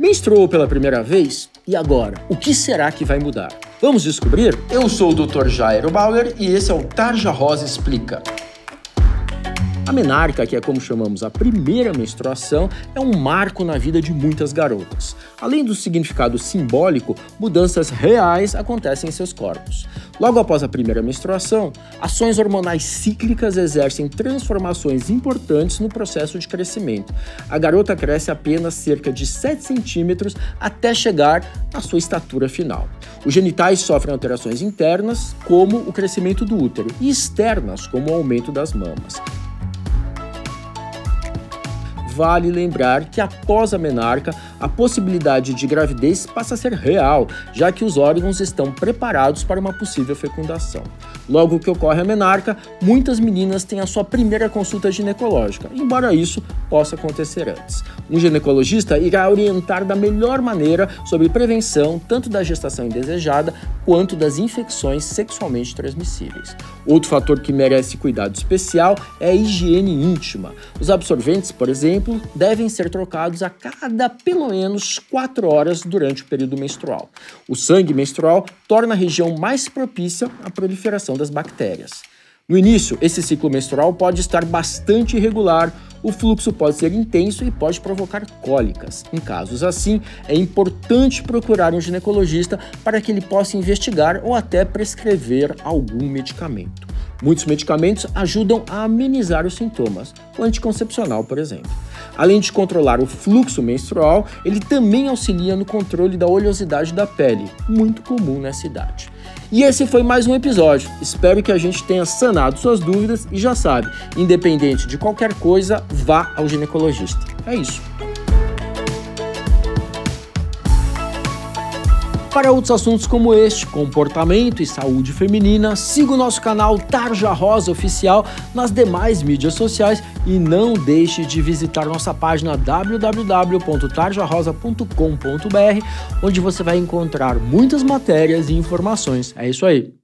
Menstruou pela primeira vez? E agora? O que será que vai mudar? Vamos descobrir? Eu sou o Dr. Jairo Bauer e esse é o Tarja Rosa Explica. A menarca, que é como chamamos a primeira menstruação, é um marco na vida de muitas garotas. Além do significado simbólico, mudanças reais acontecem em seus corpos. Logo após a primeira menstruação, ações hormonais cíclicas exercem transformações importantes no processo de crescimento. A garota cresce apenas cerca de 7 centímetros até chegar à sua estatura final. Os genitais sofrem alterações internas, como o crescimento do útero, e externas, como o aumento das mamas vale lembrar que após a menarca, a possibilidade de gravidez passa a ser real, já que os órgãos estão preparados para uma possível fecundação. Logo que ocorre a menarca, muitas meninas têm a sua primeira consulta ginecológica, embora isso possa acontecer antes. Um ginecologista irá orientar da melhor maneira sobre prevenção tanto da gestação indesejada quanto das infecções sexualmente transmissíveis. Outro fator que merece cuidado especial é a higiene íntima. Os absorventes, por exemplo, devem ser trocados a cada pelo menos 4 horas durante o período menstrual. O sangue menstrual torna a região mais propícia à proliferação das bactérias. No início, esse ciclo menstrual pode estar bastante irregular, o fluxo pode ser intenso e pode provocar cólicas. Em casos assim, é importante procurar um ginecologista para que ele possa investigar ou até prescrever algum medicamento. Muitos medicamentos ajudam a amenizar os sintomas, o anticoncepcional, por exemplo. Além de controlar o fluxo menstrual, ele também auxilia no controle da oleosidade da pele, muito comum nessa idade. E esse foi mais um episódio. Espero que a gente tenha sanado suas dúvidas e já sabe, independente de qualquer coisa, vá ao ginecologista. É isso. Para outros assuntos como este, comportamento e saúde feminina, siga o nosso canal Tarja Rosa Oficial nas demais mídias sociais e não deixe de visitar nossa página www.tarjarosa.com.br, onde você vai encontrar muitas matérias e informações. É isso aí.